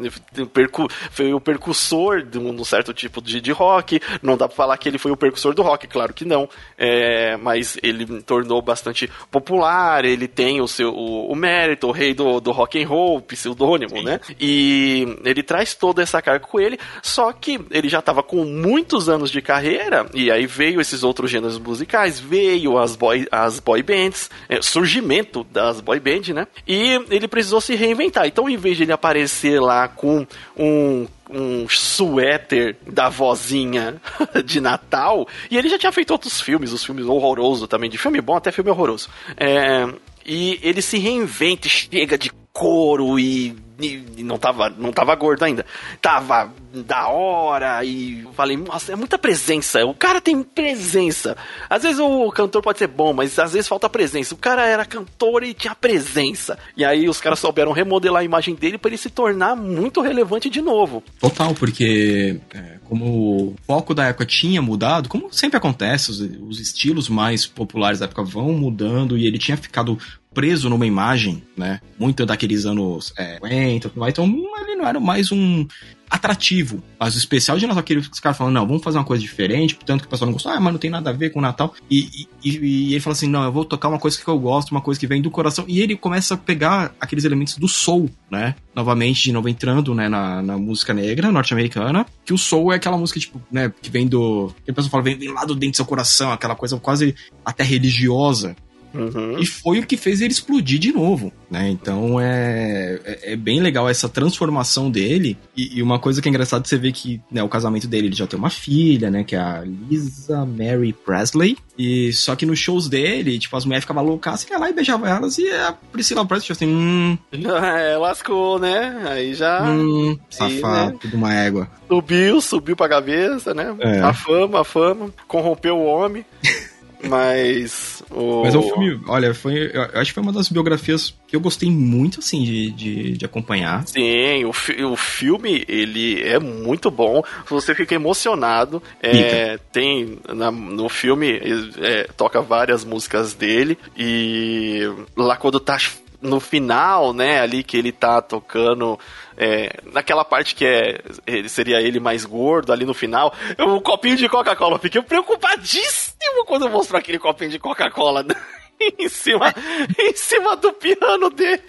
A: Percu, foi o percussor de um, certo tipo de, de rock. Não dá pra falar que ele foi o percussor do rock, claro que não. É, mas ele tornou bastante popular, ele tem o seu o, o mérito, o rei do, do rock and roll, pseudônimo, Sim. né? E ele traz toda essa carga com ele, só que ele já tava com muitos anos de carreira, e aí veio esses outros gêneros musicais, veio as boy, as boy bands, é, surgimento das boy bands né? E ele precisou se reinventar. Então, em vez de ele aparecer lá com um um suéter da vozinha de Natal. E ele já tinha feito outros filmes, os filmes horrorosos também, de filme bom até filme horroroso. É, e ele se reinventa, chega de couro e e não tava, não tava gordo ainda. Tava da hora e falei, nossa, é muita presença. O cara tem presença. Às vezes o cantor pode ser bom, mas às vezes falta presença. O cara era cantor e tinha presença. E aí os caras souberam remodelar a imagem dele para ele se tornar muito relevante de novo.
B: Total, porque é, como o foco da época tinha mudado, como sempre acontece, os, os estilos mais populares da época vão mudando e ele tinha ficado preso numa imagem, né? Muito daqueles anos é, 50, então ele não era mais um atrativo. Mas o especial de Natal, que os caras falam, não, vamos fazer uma coisa diferente, portanto que o pessoal não gostou, ah, mas não tem nada a ver com o Natal. E, e, e, ele fala assim, não, eu vou tocar uma coisa que eu gosto, uma coisa que vem do coração. E ele começa a pegar aqueles elementos do soul, né? Novamente, de novo entrando, né, na, na música negra norte-americana, que o soul é aquela música, tipo, né, que vem do... Que o pessoal fala, vem, vem lá do dentro do seu coração, aquela coisa quase até religiosa, Uhum. E foi o que fez ele explodir de novo, né? Então é, é, é bem legal essa transformação dele. E, e, uma coisa que é engraçado você ver que né, o casamento dele ele já tem uma filha, né? Que é a Lisa Mary Presley. E só que nos shows dele, tipo, as mulheres ficavam loucas, você ia lá e beijava elas, e a Priscila Presley, tipo assim, hum.
A: É, lascou, né? Aí já.
B: Hum, safado, né? tudo uma égua.
A: Subiu, subiu pra cabeça, né? É. A fama, a fama, corrompeu o homem. Mas. O...
B: Mas o filme, olha, foi, eu acho que foi uma das biografias que eu gostei muito, assim, de, de, de acompanhar.
A: Sim, o, fi, o filme, ele é muito bom. Você fica emocionado. É, tem. Na, no filme, é, toca várias músicas dele. E lá quando tá no final, né, ali que ele tá tocando é, naquela parte que é ele seria ele mais gordo ali no final, um copinho de Coca-Cola. Fiquei preocupadíssimo quando mostrou aquele copinho de Coca-Cola. em cima, em cima do piano dele.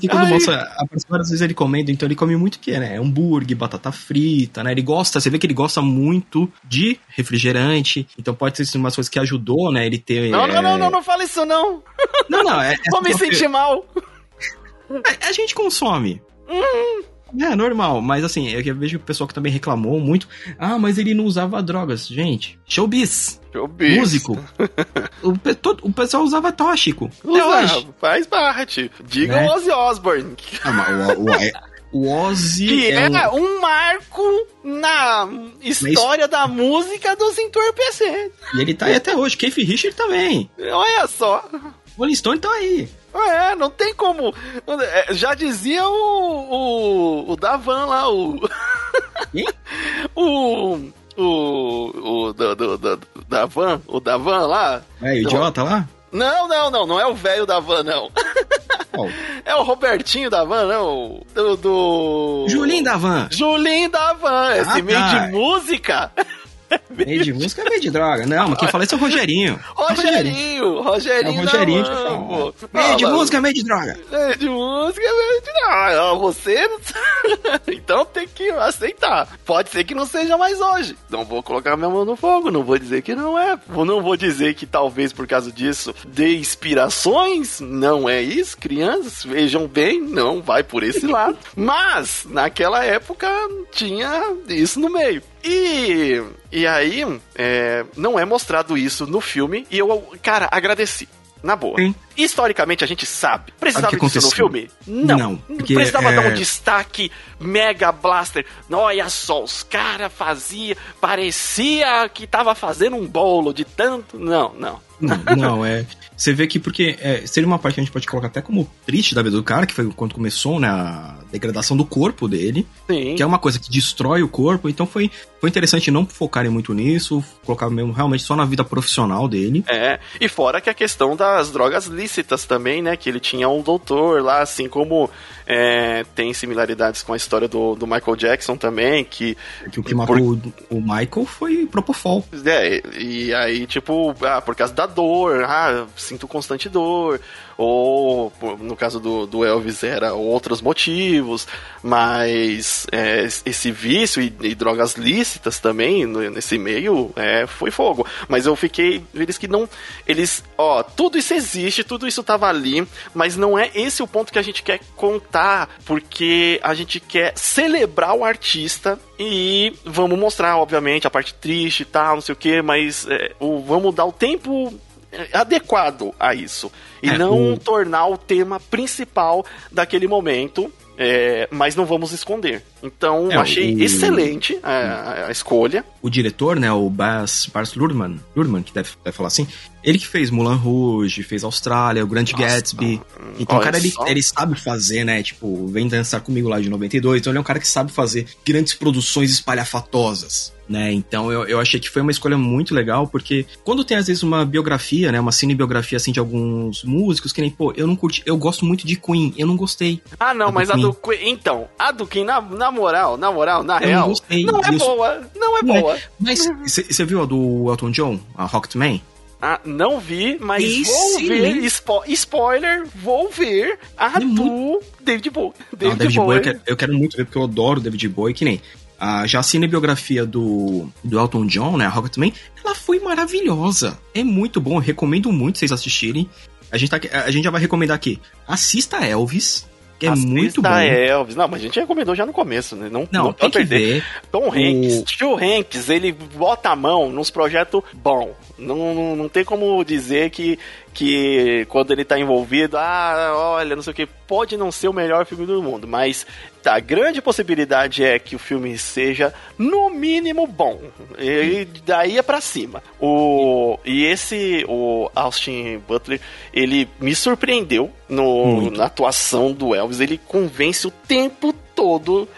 B: E quando Ai. mostra, aparece várias vezes ele comendo, então ele come muito o que, né? Hambúrguer, batata frita, né? Ele gosta, você vê que ele gosta muito de refrigerante, então pode ser umas coisas que ajudou, né? Ele ter.
A: Não, é... não, não, não, não fala isso não.
B: Não, não, é. é
A: Vou me sentir mal.
B: A, a gente consome. Hum. É, normal, mas assim, eu vejo o pessoal que também reclamou muito. Ah, mas ele não usava drogas. Gente, showbiz.
A: Showbiz.
B: Músico. o, todo, o pessoal usava tóxico.
A: Hoje. Faz parte. Diga né? o Ozzy Osbourne.
B: Ah, o, o, é, o Ozzy.
A: Que é, é um... um... marco na história da música dos entorpecentes.
B: E ele tá aí até hoje. Keith Richard também.
A: Olha só.
B: O Rolling Stone tá aí.
A: É, não tem como. É, já dizia o. O, o Davan lá, o. O. O. O. Do, do, do, Davan, o Davan lá.
B: É, o idiota lá?
A: Não, não, não, não é o velho da van, não. Oh. É o Robertinho da van, não. Do. do...
B: Julinho da van.
A: Julinho da van, esse ah, meio tá. de música.
B: Meio de música é meio de droga. Não, mas quem fala isso é o Rogerinho.
A: Rogerinho, Rogerinho.
B: É o Rogerinho que fala. Meio de música é meio de droga.
A: Meio de música é meio de droga. Você. então tem que aceitar. Pode ser que não seja mais hoje. Não vou colocar minha mão no fogo. Não vou dizer que não é. Não vou dizer que talvez por causa disso dê inspirações. Não é isso, crianças. Vejam bem, não vai por esse lado. Mas, naquela época, tinha isso no meio. E, e aí, é, não é mostrado isso no filme, e eu, cara, agradeci. Na boa. Sim. Historicamente a gente sabe. Precisava disso no filme? Não. Não. Porque, Precisava é... dar um destaque mega blaster. Olha só, os caras fazia, parecia que tava fazendo um bolo de tanto. Não, não.
B: Não, não, é. Você vê que porque é, seria uma parte que a gente pode colocar até como triste da vida do cara, que foi quando começou, né, a degradação do corpo dele. Sim. Que é uma coisa que destrói o corpo. Então foi, foi interessante não focarem muito nisso, colocar mesmo realmente só na vida profissional dele.
A: É, e fora que a questão das drogas lícitas também, né? Que ele tinha um doutor lá, assim como é, tem similaridades com a história do, do Michael Jackson também, que...
B: que o que matou por... o Michael foi Propofol.
A: É, e aí, tipo, ah, por causa da dor, ah, sinto constante dor, ou no caso do, do Elvis era outros motivos, mas é, esse vício e, e, drogas lícitas também nesse meio é, foi fogo. Mas eu fiquei eles que não, eles, ó, tudo isso existe, tudo isso tava ali, mas não é esse o ponto que a gente quer contar, porque a gente quer celebrar o artista e vamos mostrar, obviamente, a parte triste e tal, não sei o que, mas é, o, vamos dar o tempo adequado a isso. E é, não o... tornar o tema principal daquele momento. É, mas não vamos esconder. Então, é, achei o... excelente a, a, escolha.
B: O diretor, né, o Bas, Bas Luhrmann, Luhrmann, que deve, deve falar assim, ele que fez Mulan Rouge, fez Austrália, o Grande Gatsby. Então, o cara, ele, ele sabe fazer, né, tipo, vem dançar comigo lá de 92, então ele é um cara que sabe fazer grandes produções espalhafatosas né? Então eu, eu achei que foi uma escolha muito legal, porque quando tem às vezes uma biografia, né? Uma cinebiografia assim de alguns músicos, que nem, pô, eu não curti, eu gosto muito de Queen, eu não gostei.
A: Ah, não, mas Queen. a do Queen. Então, a do Queen, na, na moral, na moral, na eu real. Não, gostei, não é boa, não é não é. boa. É.
B: Mas você viu a do Elton John, a Rocketman?
A: Ah, não vi, mas vou ver. Spo spoiler, vou ver a é do muito... David Bowie.
B: David, não, David Bowie, Bowie eu, quero, eu, quero, muito ver, porque eu adoro David Bowie, que nem a, já a cinebiografia do, do Elton John, né, a Rocketman, ela foi maravilhosa. É muito bom, eu recomendo muito vocês assistirem. A gente, tá, a gente já vai recomendar aqui. Assista Elvis, que é Assista muito bom.
A: Elvis. Não, mas a gente recomendou já no começo, né? Não, não, não tem que perder. Ver. Tom Hanks, o... Tio Hanks, ele bota a mão nos projetos bom. Não, não, não tem como dizer que que quando ele tá envolvido, ah, olha, não sei o que, pode não ser o melhor filme do mundo, mas a grande possibilidade é que o filme seja no mínimo bom. E daí é para cima. O e esse o Austin Butler, ele me surpreendeu no, na atuação do Elvis, ele convence o tempo todo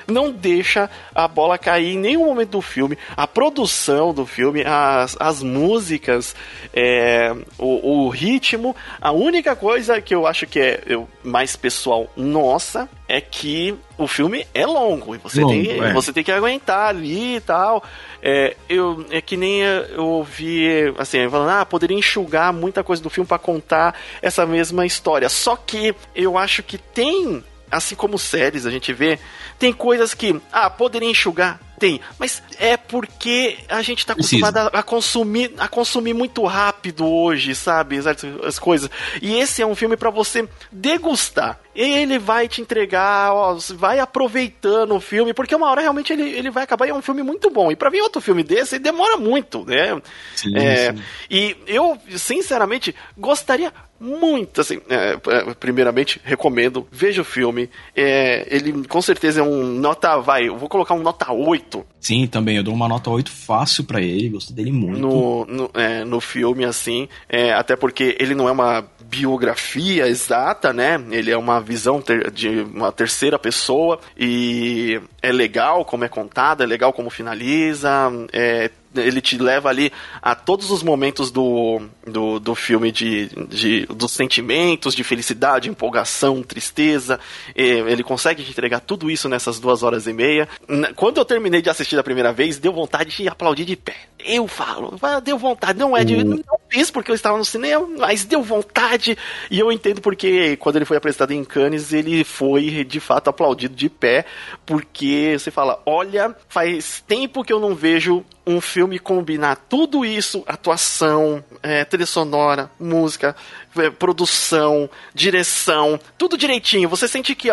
A: não deixa a bola cair em nenhum momento do filme. A produção do filme, as, as músicas, é, o, o, ritmo. A única coisa que eu acho que é eu, mais pessoal nossa é que o filme é longo e você, longo, tem, é. você tem que aguentar ali e tal. É, eu, é que nem eu ouvi, assim, falando, ah, poderia enxugar muita coisa do filme para contar essa mesma história. Só que eu acho que tem, assim como séries a gente vê, tem coisas que, ah, poderia enxugar, tem, mas é porque a gente tá acostumado a, a, consumir a consumir muito rápido hoje, sabe? As, as coisas. E esse é um filme para você degustar. Ele vai te entregar, ó, vai aproveitando o filme, porque uma hora realmente ele, ele vai acabar e é um filme muito bom. E para ver outro filme desse, demora muito, né? Sim, é, sim. E eu, sinceramente, gostaria muito, assim, é, é, primeiramente, recomendo, veja o filme. É, ele com certeza é um nota, vai, eu vou colocar um nota 8.
B: Sim, também, eu dou uma nota 8 fácil para ele, gostei dele muito.
A: No, no, é, no filme, assim, é, até porque ele não é uma biografia exata, né? Ele é uma visão ter, de uma terceira pessoa e é legal como é contada, é legal como finaliza, é, ele te leva ali a todos os momentos do, do, do filme de, de, dos sentimentos, de felicidade, empolgação, tristeza. Ele consegue te entregar tudo isso nessas duas horas e meia. Quando eu terminei de assistir da primeira vez, deu vontade de aplaudir de pé. Eu falo, deu vontade, não é de. Uhum. Não fiz porque eu estava no cinema, mas deu vontade. E eu entendo porque quando ele foi apresentado em Cannes, ele foi de fato aplaudido de pé, porque você fala: olha, faz tempo que eu não vejo um filme combinar tudo isso, atuação, é, trilha sonora, música, é, produção, direção, tudo direitinho. Você sente que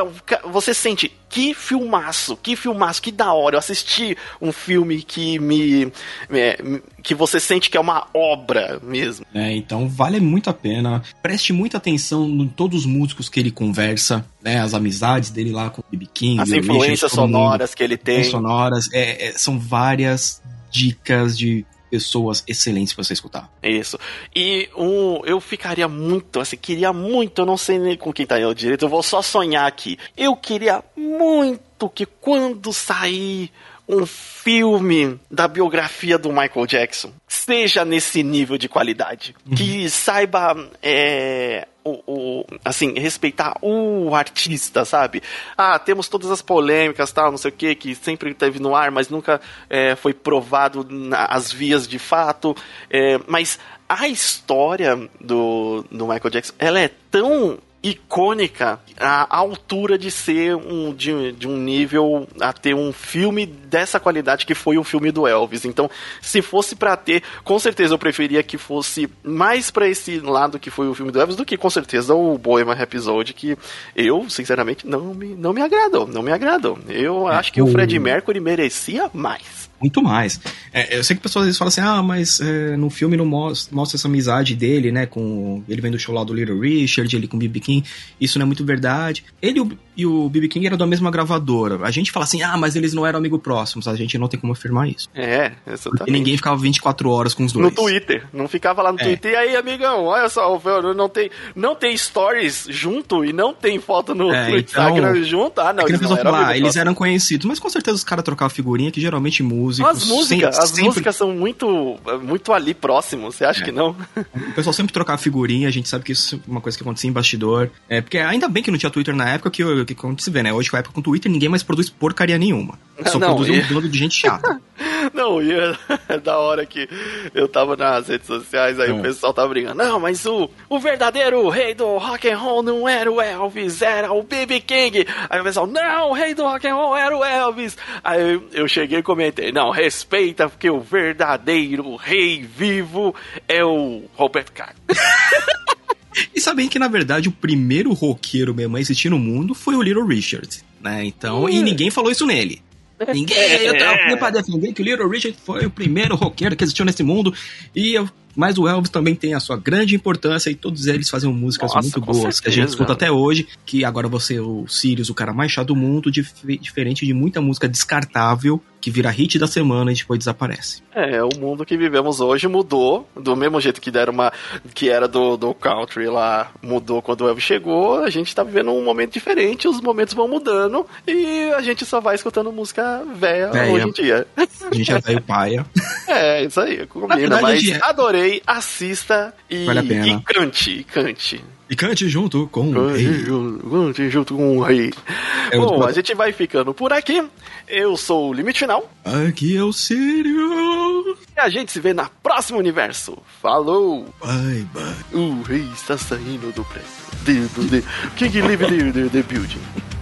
A: você sente que filmaço, que filmaço, que da hora. Eu assisti um filme que me é, que você sente que é uma obra mesmo.
B: É, então vale muito a pena. Preste muita atenção em todos os músicos que ele conversa, né, as amizades dele lá com o B.B. King,
A: as influências sonoras que ele tem.
B: Sonoras, é, é, são várias dicas de pessoas excelentes para você escutar.
A: Isso. E um, eu ficaria muito, assim, queria muito, eu não sei nem com quem tá aí direito, eu vou só sonhar aqui. Eu queria muito que quando sair um filme da biografia do Michael Jackson seja nesse nível de qualidade. Uhum. Que saiba é, o, o, assim, respeitar o artista, sabe? Ah, temos todas as polêmicas, tal, não sei o que, que sempre teve no ar, mas nunca é, foi provado nas vias de fato. É, mas a história do, do Michael Jackson, ela é tão icônica à altura de ser um de, de, um nível a ter um filme dessa qualidade que foi o filme do Elvis. Então, se fosse para ter, com certeza eu preferia que fosse mais para esse lado que foi o filme do Elvis do que com certeza o Bohemian Rhapsody que eu, sinceramente, não me não me agradou, não me agradou. Eu é, acho que o Fred Mercury merecia mais.
B: Muito mais. É, eu sei que pessoas às vezes falam assim, ah, mas é, no filme não mostra, mostra, essa amizade dele, né? Com. Ele vem do show lá do Little Richard, ele com o B.B. King. Isso não é muito verdade. Ele e o B.B. King eram da mesma gravadora. A gente fala assim, ah, mas eles não eram amigos próximos. A gente não tem como afirmar isso.
A: É, exatamente. Porque
B: ninguém ficava 24 horas com os dois.
A: No Twitter. Não ficava lá no é. Twitter. E aí, amigão, olha só, não tem, não tem stories junto e não tem foto no, é, no então, Instagram junto. Ah, não, é
B: eles, não eram falar, eles eram conhecidos. Mas com certeza os caras trocavam figurinha, que geralmente músicos.
A: As músicas, sempre, as sempre... músicas são muito, muito ali próximos, você acha é. que não?
B: O pessoal sempre trocava figurinha, a gente sabe que isso é uma coisa que acontecia em bastidor. É, porque ainda bem que não tinha Twitter na época, que, que como se vê, né? Hoje com a época com Twitter, ninguém mais produz porcaria nenhuma. Só não, produz e... um bando de gente chata.
A: não, e é, é da hora que eu tava nas redes sociais, aí o pessoal tava brincando. Não, mas o, o verdadeiro rei do rock and roll não era o Elvis, era o B.B. King. Aí o pessoal, não, o rei do rock and roll era o Elvis. Aí eu cheguei e comentei, não, respeita, porque o verdadeiro rei vivo é o Robert Carlos.
B: E sabem que, na verdade, o primeiro roqueiro mesmo a existir no mundo foi o Little Richard, né? Então, e ninguém falou isso nele. Ninguém, eu tava pra defender que o Little Richard foi o primeiro roqueiro que existiu nesse mundo. E eu Mas o Elvis também tem a sua grande importância e todos eles fazem músicas Nossa, muito boas certeza. que a gente escuta até hoje. Que agora você, o Sirius, o cara mais chato do mundo, dif diferente de muita música descartável que vira hit da semana e depois desaparece.
A: É, o mundo que vivemos hoje mudou, do mesmo jeito que deram uma que era do, do country lá, mudou quando o Elvis chegou, a gente tá vivendo um momento diferente, os momentos vão mudando e a gente só vai escutando música velha hoje em dia.
B: A gente é velho paia.
A: É, isso aí, combina, mas é... adorei, assista e, vale e cante, cante.
B: E cante junto com
A: o rei. Cante junto com o rei. É Bom, a gente vai ficando por aqui. Eu sou o Limite Final.
B: Aqui é o Sirius.
A: E a gente se vê na próxima universo. Falou!
B: Bye, bye.
A: O rei está saindo do prédio. King live the, the building.